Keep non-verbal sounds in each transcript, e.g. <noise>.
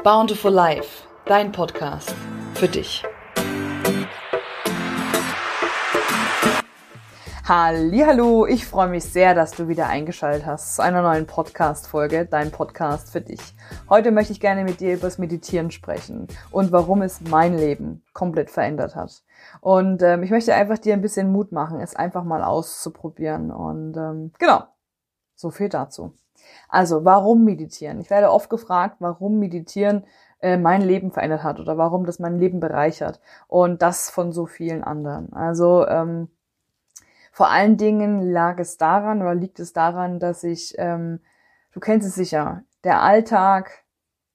Bountiful Life, dein Podcast für dich. Hallo, ich freue mich sehr, dass du wieder eingeschaltet hast zu einer neuen Podcast-Folge, dein Podcast für dich. Heute möchte ich gerne mit dir über das Meditieren sprechen und warum es mein Leben komplett verändert hat. Und ähm, ich möchte einfach dir ein bisschen Mut machen, es einfach mal auszuprobieren. Und ähm, genau, so viel dazu. Also, warum meditieren? Ich werde oft gefragt, warum meditieren äh, mein Leben verändert hat oder warum das mein Leben bereichert. Und das von so vielen anderen. Also, ähm, vor allen Dingen lag es daran oder liegt es daran, dass ich, ähm, du kennst es sicher, der Alltag,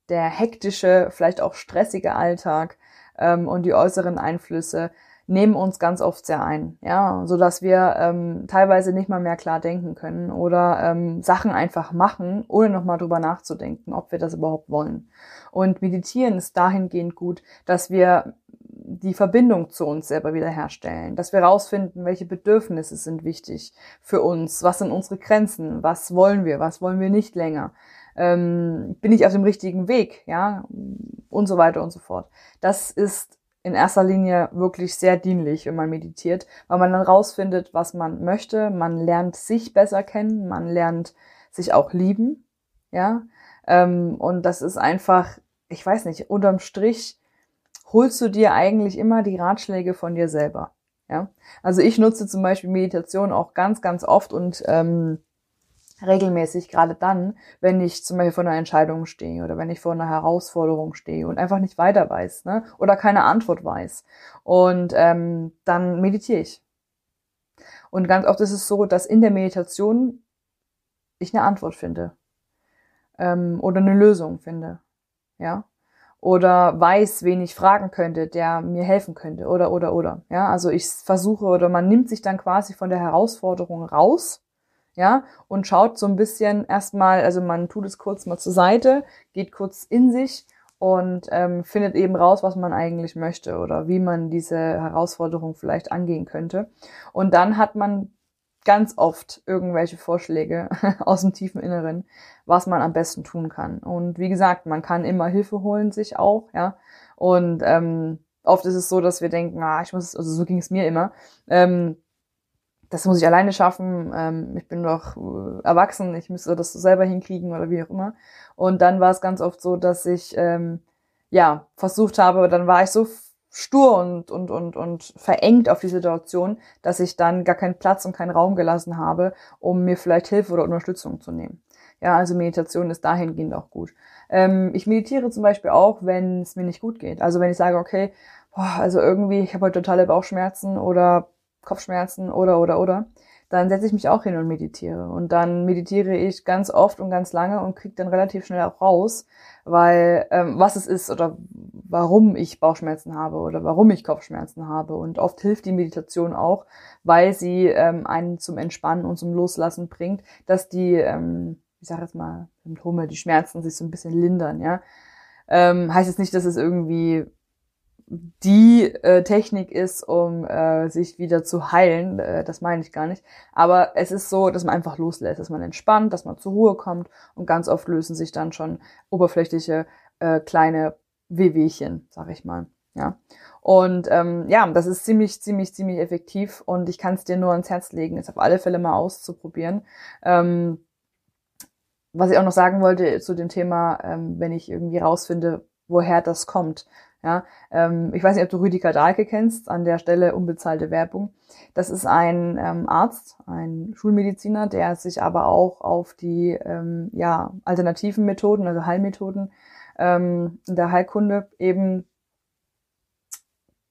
der hektische, vielleicht auch stressige Alltag ähm, und die äußeren Einflüsse nehmen uns ganz oft sehr ein, ja, so dass wir ähm, teilweise nicht mal mehr klar denken können oder ähm, Sachen einfach machen, ohne nochmal drüber nachzudenken, ob wir das überhaupt wollen. Und meditieren ist dahingehend gut, dass wir die Verbindung zu uns selber wiederherstellen, dass wir herausfinden, welche Bedürfnisse sind wichtig für uns, was sind unsere Grenzen, was wollen wir, was wollen wir nicht länger, ähm, bin ich auf dem richtigen Weg, ja, und so weiter und so fort. Das ist in erster Linie wirklich sehr dienlich, wenn man meditiert, weil man dann rausfindet, was man möchte, man lernt sich besser kennen, man lernt sich auch lieben, ja, ähm, und das ist einfach, ich weiß nicht, unterm Strich holst du dir eigentlich immer die Ratschläge von dir selber, ja. Also ich nutze zum Beispiel Meditation auch ganz, ganz oft und ähm, regelmäßig, gerade dann, wenn ich zum Beispiel vor einer Entscheidung stehe oder wenn ich vor einer Herausforderung stehe und einfach nicht weiter weiß ne? oder keine Antwort weiß. Und ähm, dann meditiere ich. Und ganz oft ist es so, dass in der Meditation ich eine Antwort finde ähm, oder eine Lösung finde, ja, oder weiß, wen ich fragen könnte, der mir helfen könnte oder oder oder, ja. Also ich versuche oder man nimmt sich dann quasi von der Herausforderung raus ja, und schaut so ein bisschen erstmal, also man tut es kurz mal zur Seite, geht kurz in sich und ähm, findet eben raus, was man eigentlich möchte oder wie man diese Herausforderung vielleicht angehen könnte. Und dann hat man ganz oft irgendwelche Vorschläge <laughs> aus dem tiefen Inneren, was man am besten tun kann. Und wie gesagt, man kann immer Hilfe holen sich auch, ja. Und ähm, oft ist es so, dass wir denken, ah, ich muss, also so ging es mir immer, ähm, das muss ich alleine schaffen, ähm, ich bin doch äh, erwachsen, ich müsste das selber hinkriegen oder wie auch immer. Und dann war es ganz oft so, dass ich ähm, ja versucht habe, dann war ich so stur und, und, und, und verengt auf die Situation, dass ich dann gar keinen Platz und keinen Raum gelassen habe, um mir vielleicht Hilfe oder Unterstützung zu nehmen. Ja, also Meditation ist dahingehend auch gut. Ähm, ich meditiere zum Beispiel auch, wenn es mir nicht gut geht. Also wenn ich sage, okay, boah, also irgendwie, ich habe heute totale Bauchschmerzen oder Kopfschmerzen oder oder oder, dann setze ich mich auch hin und meditiere. Und dann meditiere ich ganz oft und ganz lange und kriege dann relativ schnell auch raus, weil ähm, was es ist oder warum ich Bauchschmerzen habe oder warum ich Kopfschmerzen habe. Und oft hilft die Meditation auch, weil sie ähm, einen zum Entspannen und zum Loslassen bringt, dass die, ähm, ich sage jetzt mal, Symptome, die Schmerzen sich so ein bisschen lindern, ja. Ähm, heißt jetzt nicht, dass es irgendwie die äh, Technik ist, um äh, sich wieder zu heilen. Äh, das meine ich gar nicht. Aber es ist so, dass man einfach loslässt, dass man entspannt, dass man zur Ruhe kommt und ganz oft lösen sich dann schon oberflächliche äh, kleine Wehwehchen, sag ich mal. Ja. Und ähm, ja, das ist ziemlich, ziemlich, ziemlich effektiv und ich kann es dir nur ans Herz legen, es auf alle Fälle mal auszuprobieren. Ähm, was ich auch noch sagen wollte zu dem Thema, ähm, wenn ich irgendwie rausfinde, woher das kommt. Ja, ähm, ich weiß nicht, ob du Rüdiger Dahlke kennst, an der Stelle unbezahlte Werbung. Das ist ein ähm, Arzt, ein Schulmediziner, der sich aber auch auf die ähm, ja, alternativen Methoden, also Heilmethoden ähm, in der Heilkunde eben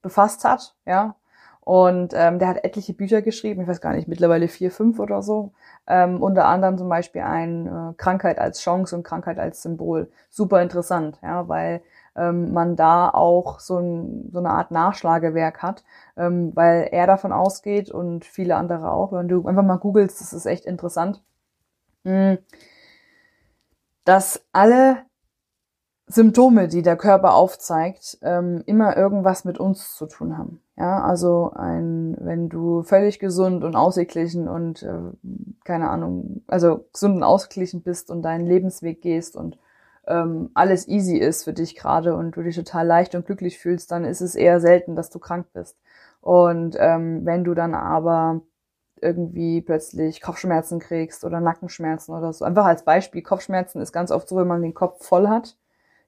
befasst hat, ja. Und ähm, der hat etliche Bücher geschrieben, ich weiß gar nicht, mittlerweile vier, fünf oder so. Ähm, unter anderem zum Beispiel ein äh, Krankheit als Chance und Krankheit als Symbol. Super interessant, ja, weil ähm, man da auch so, ein, so eine Art Nachschlagewerk hat, ähm, weil er davon ausgeht und viele andere auch. Wenn du einfach mal googelst, das ist echt interessant, mh, hm, dass alle Symptome, die der Körper aufzeigt, ähm, immer irgendwas mit uns zu tun haben. Ja, also ein, wenn du völlig gesund und ausgeglichen und äh, keine Ahnung, also gesund und ausgeglichen bist und deinen Lebensweg gehst und ähm, alles easy ist für dich gerade und du dich total leicht und glücklich fühlst, dann ist es eher selten, dass du krank bist. Und ähm, wenn du dann aber irgendwie plötzlich Kopfschmerzen kriegst oder Nackenschmerzen oder so. Einfach als Beispiel, Kopfschmerzen ist ganz oft so, wenn man den Kopf voll hat.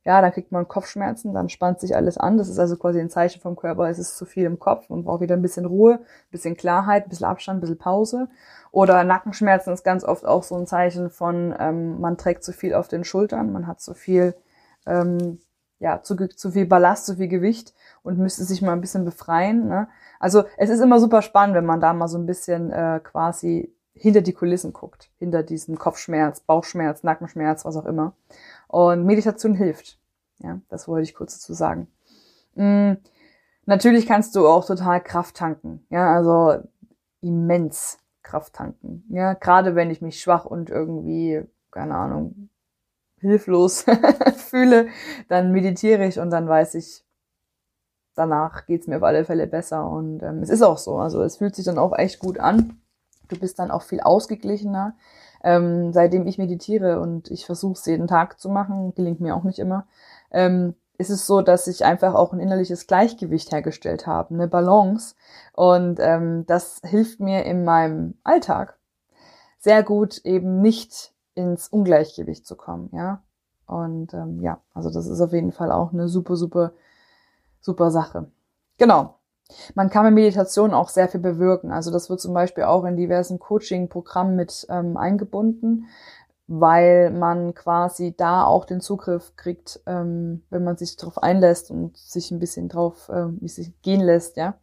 Ja, dann kriegt man Kopfschmerzen, dann spannt sich alles an. Das ist also quasi ein Zeichen vom Körper, es ist zu viel im Kopf und braucht wieder ein bisschen Ruhe, ein bisschen Klarheit, ein bisschen Abstand, ein bisschen Pause. Oder Nackenschmerzen ist ganz oft auch so ein Zeichen von, ähm, man trägt zu viel auf den Schultern, man hat zu viel, ähm, ja, zu, zu viel Ballast, zu viel Gewicht und müsste sich mal ein bisschen befreien. Ne? Also es ist immer super spannend, wenn man da mal so ein bisschen äh, quasi hinter die Kulissen guckt, hinter diesem Kopfschmerz, Bauchschmerz, Nackenschmerz, was auch immer. Und Meditation hilft. Ja, das wollte ich kurz dazu sagen. Mhm. Natürlich kannst du auch total Kraft tanken. Ja, also immens Kraft tanken. Ja, gerade wenn ich mich schwach und irgendwie, keine Ahnung, hilflos <laughs> fühle, dann meditiere ich und dann weiß ich, danach geht's mir auf alle Fälle besser. Und ähm, es ist auch so. Also es fühlt sich dann auch echt gut an. Du bist dann auch viel ausgeglichener. Ähm, seitdem ich meditiere und ich versuche es jeden Tag zu machen, gelingt mir auch nicht immer, ähm, ist es so, dass ich einfach auch ein innerliches Gleichgewicht hergestellt habe, eine Balance. Und ähm, das hilft mir in meinem Alltag sehr gut, eben nicht ins Ungleichgewicht zu kommen, ja. Und ähm, ja, also das ist auf jeden Fall auch eine super, super super Sache. Genau. Man kann mit Meditation auch sehr viel bewirken. Also das wird zum Beispiel auch in diversen Coaching-Programmen mit ähm, eingebunden, weil man quasi da auch den Zugriff kriegt, ähm, wenn man sich darauf einlässt und sich ein bisschen drauf, ähm, wie sich gehen lässt, ja,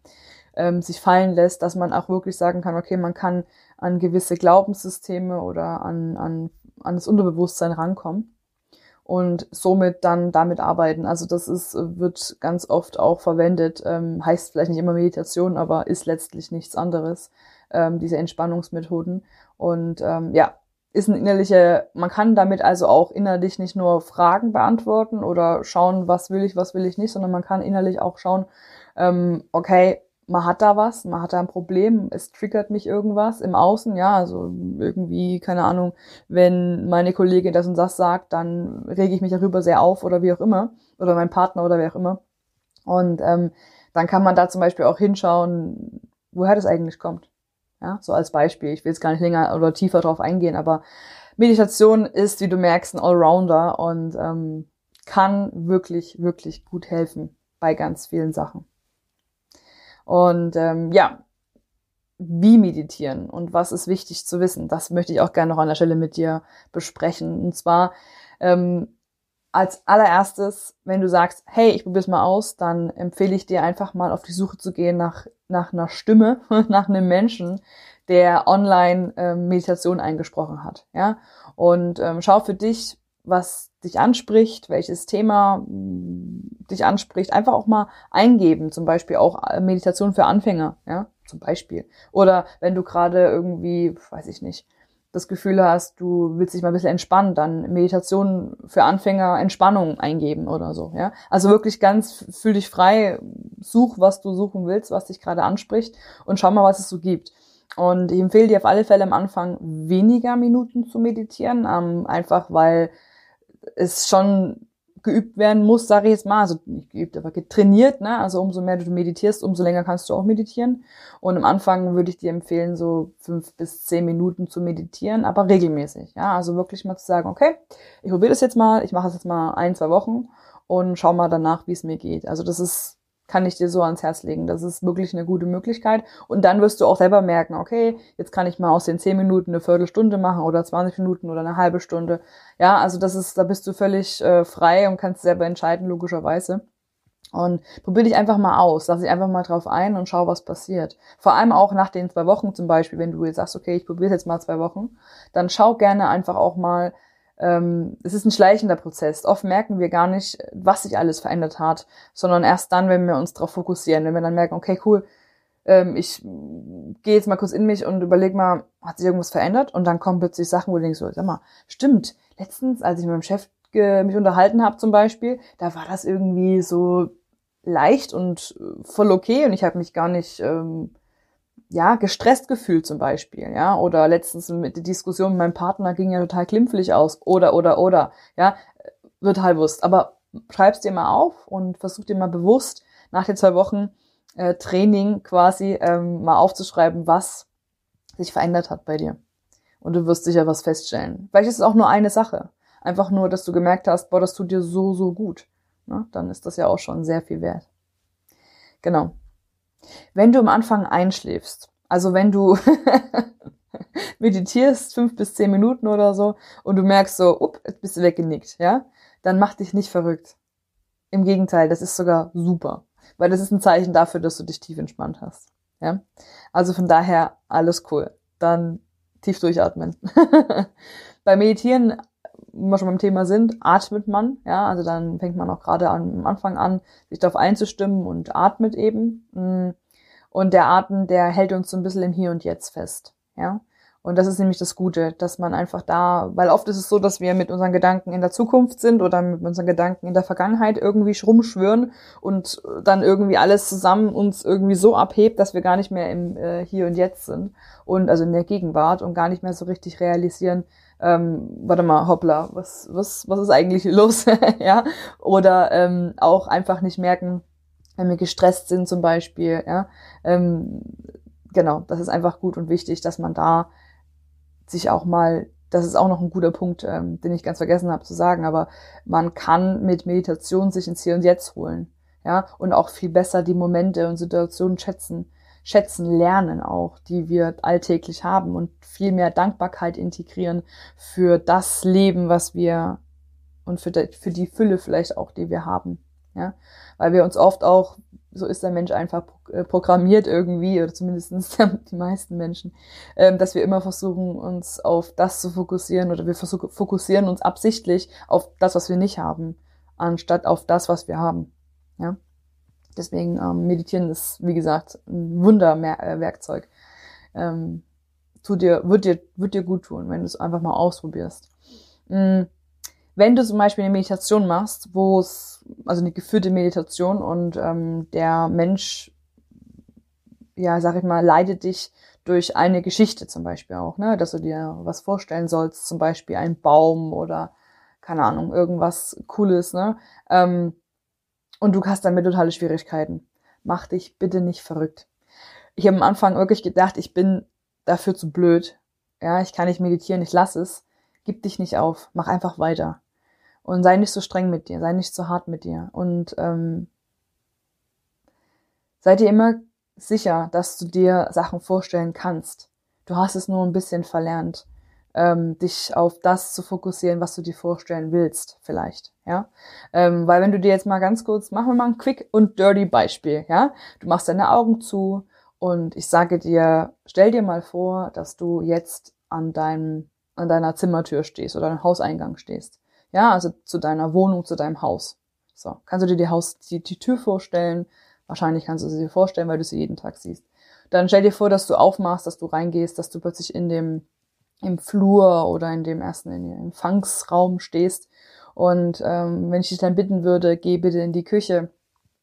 ähm, sich fallen lässt, dass man auch wirklich sagen kann, okay, man kann an gewisse Glaubenssysteme oder an, an, an das Unterbewusstsein rankommen und somit dann damit arbeiten. Also das ist, wird ganz oft auch verwendet, ähm, heißt vielleicht nicht immer Meditation, aber ist letztlich nichts anderes, ähm, diese Entspannungsmethoden. Und ähm, ja, ist ein innerlicher, man kann damit also auch innerlich nicht nur Fragen beantworten oder schauen, was will ich, was will ich nicht, sondern man kann innerlich auch schauen, ähm, okay, man hat da was, man hat da ein Problem, es triggert mich irgendwas im Außen, ja, also irgendwie, keine Ahnung, wenn meine Kollegin das und das sagt, dann rege ich mich darüber sehr auf oder wie auch immer, oder mein Partner oder wer auch immer. Und ähm, dann kann man da zum Beispiel auch hinschauen, woher das eigentlich kommt. Ja, so als Beispiel. Ich will jetzt gar nicht länger oder tiefer drauf eingehen, aber Meditation ist, wie du merkst, ein Allrounder und ähm, kann wirklich, wirklich gut helfen bei ganz vielen Sachen. Und ähm, ja, wie meditieren und was ist wichtig zu wissen, das möchte ich auch gerne noch an der Stelle mit dir besprechen. Und zwar ähm, als allererstes, wenn du sagst, hey, ich probiere es mal aus, dann empfehle ich dir einfach mal auf die Suche zu gehen nach, nach einer Stimme, <laughs> nach einem Menschen, der online ähm, Meditation eingesprochen hat. Ja? Und ähm, schau für dich, was dich anspricht, welches Thema mm, dich anspricht, einfach auch mal eingeben, zum Beispiel auch äh, Meditation für Anfänger, ja, zum Beispiel. Oder wenn du gerade irgendwie, weiß ich nicht, das Gefühl hast, du willst dich mal ein bisschen entspannen, dann Meditation für Anfänger, Entspannung eingeben oder so, ja. Also wirklich ganz, fühl dich frei, such, was du suchen willst, was dich gerade anspricht und schau mal, was es so gibt. Und ich empfehle dir auf alle Fälle am Anfang weniger Minuten zu meditieren, ähm, einfach weil es schon geübt werden muss, sage ich jetzt mal, also nicht geübt, aber getrainiert, ne? Also umso mehr du meditierst, umso länger kannst du auch meditieren. Und am Anfang würde ich dir empfehlen, so fünf bis zehn Minuten zu meditieren, aber regelmäßig. Ja, also wirklich mal zu sagen, okay, ich probiere das jetzt mal, ich mache es jetzt mal ein, zwei Wochen und schau mal danach, wie es mir geht. Also das ist kann ich dir so ans Herz legen. Das ist wirklich eine gute Möglichkeit. Und dann wirst du auch selber merken, okay, jetzt kann ich mal aus den zehn Minuten eine Viertelstunde machen oder 20 Minuten oder eine halbe Stunde. Ja, also das ist, da bist du völlig äh, frei und kannst selber entscheiden, logischerweise. Und probier dich einfach mal aus, lass dich einfach mal drauf ein und schau, was passiert. Vor allem auch nach den zwei Wochen zum Beispiel, wenn du jetzt sagst, okay, ich probiere jetzt mal zwei Wochen, dann schau gerne einfach auch mal, ähm, es ist ein schleichender Prozess. Oft merken wir gar nicht, was sich alles verändert hat, sondern erst dann, wenn wir uns darauf fokussieren, wenn wir dann merken, okay, cool, ähm, ich gehe jetzt mal kurz in mich und überlege mal, hat sich irgendwas verändert? Und dann kommen plötzlich Sachen, wo du denkst, so, sag mal, stimmt, letztens, als ich mit meinem Chef mich unterhalten habe zum Beispiel, da war das irgendwie so leicht und äh, voll okay und ich habe mich gar nicht ähm, ja, gestresst gefühlt zum Beispiel, ja, oder letztens mit der Diskussion mit meinem Partner ging ja total glimpflich aus, oder, oder, oder, ja, total Wurst. Aber schreib's dir mal auf und versuch dir mal bewusst nach den zwei Wochen äh, Training quasi ähm, mal aufzuschreiben, was sich verändert hat bei dir. Und du wirst sicher was feststellen. Vielleicht ist es auch nur eine Sache. Einfach nur, dass du gemerkt hast, boah, das tut dir so, so gut. Ne? Dann ist das ja auch schon sehr viel wert. Genau. Wenn du am Anfang einschläfst, also wenn du <laughs> meditierst fünf bis zehn Minuten oder so und du merkst so, up, jetzt bist du weggenickt, ja, dann mach dich nicht verrückt. Im Gegenteil, das ist sogar super, weil das ist ein Zeichen dafür, dass du dich tief entspannt hast. Ja, also von daher alles cool. Dann tief durchatmen. <laughs> Beim Meditieren, wenn wir schon beim Thema sind, atmet man. Ja, also dann fängt man auch gerade am Anfang an, sich darauf einzustimmen und atmet eben. Mm. Und der Atem, der hält uns so ein bisschen im Hier und Jetzt fest. Ja. Und das ist nämlich das Gute, dass man einfach da, weil oft ist es so, dass wir mit unseren Gedanken in der Zukunft sind oder mit unseren Gedanken in der Vergangenheit irgendwie rumschwören und dann irgendwie alles zusammen uns irgendwie so abhebt, dass wir gar nicht mehr im äh, Hier und Jetzt sind und also in der Gegenwart und gar nicht mehr so richtig realisieren, ähm, warte mal, hoppla, was, was, was ist eigentlich los? <laughs> ja, oder ähm, auch einfach nicht merken, wenn wir gestresst sind zum Beispiel, ja, ähm, genau, das ist einfach gut und wichtig, dass man da sich auch mal, das ist auch noch ein guter Punkt, ähm, den ich ganz vergessen habe zu sagen, aber man kann mit Meditation sich ins Hier und Jetzt holen, ja, und auch viel besser die Momente und Situationen schätzen, schätzen lernen auch, die wir alltäglich haben und viel mehr Dankbarkeit integrieren für das Leben, was wir und für die, für die Fülle vielleicht auch, die wir haben, ja, weil wir uns oft auch so ist der Mensch einfach äh, programmiert irgendwie, oder zumindest <laughs> die meisten Menschen, ähm, dass wir immer versuchen, uns auf das zu fokussieren oder wir fokussieren uns absichtlich auf das, was wir nicht haben, anstatt auf das, was wir haben. Ja? Deswegen ähm, meditieren ist, wie gesagt, ein Wunderwerkzeug. Ähm, tut dir, wird dir, wird dir gut tun, wenn du es einfach mal ausprobierst. Mhm wenn du zum Beispiel eine Meditation machst, wo es, also eine geführte Meditation und ähm, der Mensch, ja, sag ich mal, leidet dich durch eine Geschichte zum Beispiel auch, ne, dass du dir was vorstellen sollst, zum Beispiel ein Baum oder keine Ahnung, irgendwas Cooles, ne, ähm, und du hast damit totale Schwierigkeiten. Mach dich bitte nicht verrückt. Ich habe am Anfang wirklich gedacht, ich bin dafür zu blöd. Ja, ich kann nicht meditieren, ich lass es. Gib dich nicht auf, mach einfach weiter. Und sei nicht so streng mit dir, sei nicht so hart mit dir. Und ähm, sei dir immer sicher, dass du dir Sachen vorstellen kannst. Du hast es nur ein bisschen verlernt, ähm, dich auf das zu fokussieren, was du dir vorstellen willst, vielleicht. Ja, ähm, weil wenn du dir jetzt mal ganz kurz, machen wir mal ein Quick und Dirty Beispiel. Ja, du machst deine Augen zu und ich sage dir, stell dir mal vor, dass du jetzt an deinem an deiner Zimmertür stehst oder am Hauseingang stehst. Ja, also zu deiner Wohnung, zu deinem Haus. So, kannst du dir die Haus, die, die Tür vorstellen? Wahrscheinlich kannst du sie dir vorstellen, weil du sie jeden Tag siehst. Dann stell dir vor, dass du aufmachst, dass du reingehst, dass du plötzlich in dem, im Flur oder in dem ersten in dem Empfangsraum stehst. Und ähm, wenn ich dich dann bitten würde, geh bitte in die Küche,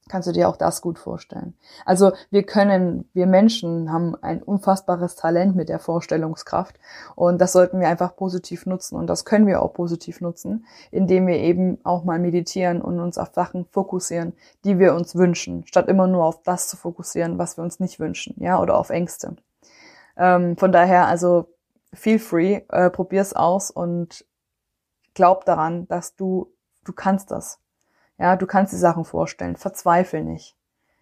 kannst du dir auch das gut vorstellen. Also wir können, wir Menschen haben ein unfassbares Talent mit der Vorstellungskraft und das sollten wir einfach positiv nutzen und das können wir auch positiv nutzen, indem wir eben auch mal meditieren und uns auf Sachen fokussieren, die wir uns wünschen, statt immer nur auf das zu fokussieren, was wir uns nicht wünschen, ja, oder auf Ängste. Ähm, von daher also feel free, äh, probier's aus und glaub daran, dass du du kannst das ja, du kannst die Sachen vorstellen. Verzweifel nicht.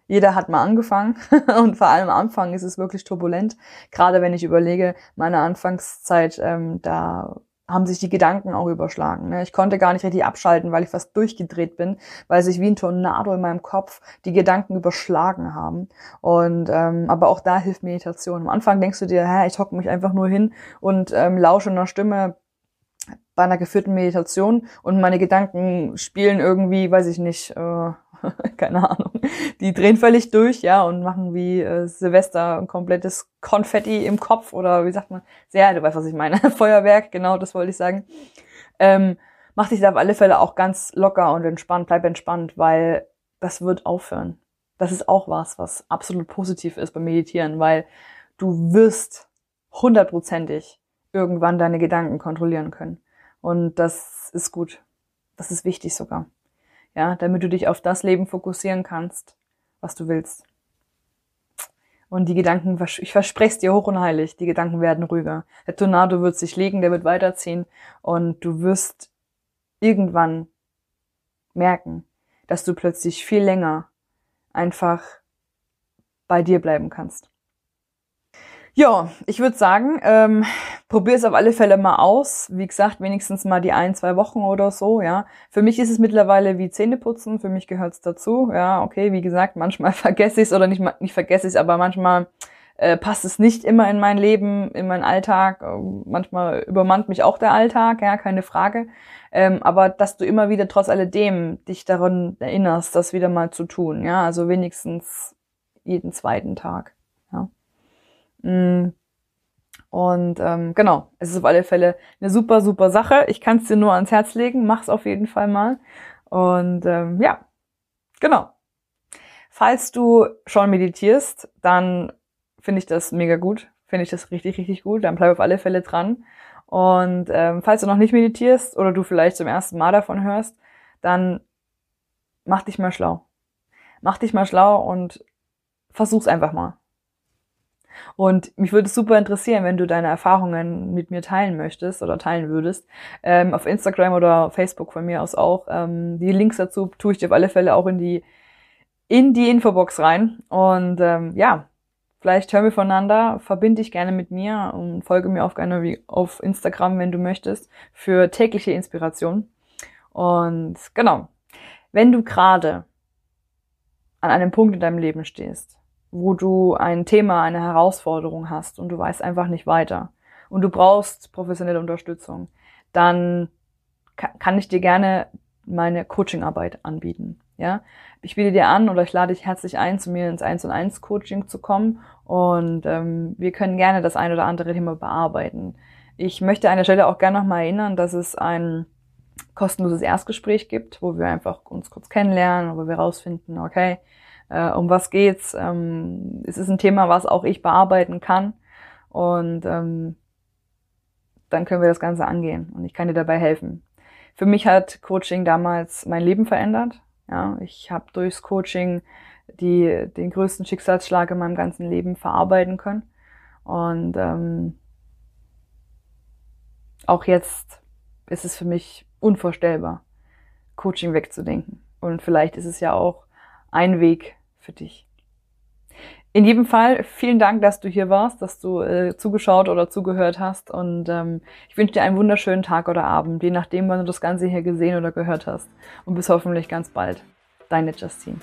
Jeder hat mal angefangen <laughs> und vor allem am Anfang ist es wirklich turbulent. Gerade wenn ich überlege, meine Anfangszeit, ähm, da haben sich die Gedanken auch überschlagen. Ne? Ich konnte gar nicht richtig abschalten, weil ich fast durchgedreht bin, weil sich wie ein Tornado in meinem Kopf die Gedanken überschlagen haben. Und ähm, aber auch da hilft Meditation. Am Anfang denkst du dir, hä, ich hocke mich einfach nur hin und ähm, lausche einer Stimme, bei einer geführten Meditation und meine Gedanken spielen irgendwie, weiß ich nicht, äh, <laughs> keine Ahnung, die drehen völlig durch, ja, und machen wie äh, Silvester ein komplettes Konfetti im Kopf oder wie sagt man, sehr, du weißt, was ich meine, <laughs> Feuerwerk, genau, das wollte ich sagen. Ähm, mach dich da auf alle Fälle auch ganz locker und entspannt, bleib entspannt, weil das wird aufhören. Das ist auch was, was absolut positiv ist beim Meditieren, weil du wirst hundertprozentig irgendwann deine Gedanken kontrollieren können. Und das ist gut. Das ist wichtig sogar. Ja, damit du dich auf das Leben fokussieren kannst, was du willst. Und die Gedanken, ich verspreche es dir hoch und heilig, die Gedanken werden ruhiger. Der Tornado wird sich legen, der wird weiterziehen und du wirst irgendwann merken, dass du plötzlich viel länger einfach bei dir bleiben kannst. Ja, ich würde sagen, ähm, probier es auf alle Fälle mal aus. Wie gesagt, wenigstens mal die ein, zwei Wochen oder so, ja. Für mich ist es mittlerweile wie Zähneputzen, für mich gehört es dazu. Ja, okay, wie gesagt, manchmal <laughs> vergesse ich es oder nicht, nicht vergesse ich es, aber manchmal äh, passt es nicht immer in mein Leben, in meinen Alltag. Manchmal übermannt mich auch der Alltag, ja, keine Frage. Ähm, aber dass du immer wieder trotz alledem dich daran erinnerst, das wieder mal zu tun, ja, also wenigstens jeden zweiten Tag. Ja. Mm. Und ähm, genau, es ist auf alle Fälle eine super, super Sache. Ich kann es dir nur ans Herz legen, mach's auf jeden Fall mal. Und ähm, ja, genau. Falls du schon meditierst, dann finde ich das mega gut. Finde ich das richtig, richtig gut. Dann bleib auf alle Fälle dran. Und ähm, falls du noch nicht meditierst oder du vielleicht zum ersten Mal davon hörst, dann mach dich mal schlau. Mach dich mal schlau und versuch's einfach mal. Und mich würde es super interessieren, wenn du deine Erfahrungen mit mir teilen möchtest oder teilen würdest. Ähm, auf Instagram oder Facebook von mir aus auch. Ähm, die Links dazu tue ich dir auf alle Fälle auch in die, in die Infobox rein. Und ähm, ja, vielleicht hören wir voneinander, verbinde dich gerne mit mir und folge mir auf, gerne auf Instagram, wenn du möchtest, für tägliche Inspiration. Und genau, wenn du gerade an einem Punkt in deinem Leben stehst, wo du ein Thema, eine Herausforderung hast und du weißt einfach nicht weiter und du brauchst professionelle Unterstützung, dann kann ich dir gerne meine Coachingarbeit anbieten. Ja, ich biete dir an oder ich lade dich herzlich ein, zu mir ins 1 und 1 Coaching zu kommen und ähm, wir können gerne das ein oder andere Thema bearbeiten. Ich möchte an der Stelle auch gerne nochmal erinnern, dass es ein kostenloses Erstgespräch gibt, wo wir einfach uns kurz kennenlernen, wo wir rausfinden, okay, äh, um was geht's. Ähm, es ist ein Thema, was auch ich bearbeiten kann. Und ähm, dann können wir das Ganze angehen und ich kann dir dabei helfen. Für mich hat Coaching damals mein Leben verändert. Ja, ich habe durchs Coaching die, den größten Schicksalsschlag in meinem ganzen Leben verarbeiten können. Und ähm, auch jetzt ist es für mich unvorstellbar, Coaching wegzudenken. Und vielleicht ist es ja auch ein Weg, für dich. In jedem Fall vielen Dank, dass du hier warst, dass du äh, zugeschaut oder zugehört hast und ähm, ich wünsche dir einen wunderschönen Tag oder Abend, je nachdem, wann du das Ganze hier gesehen oder gehört hast. Und bis hoffentlich ganz bald. Deine Justine.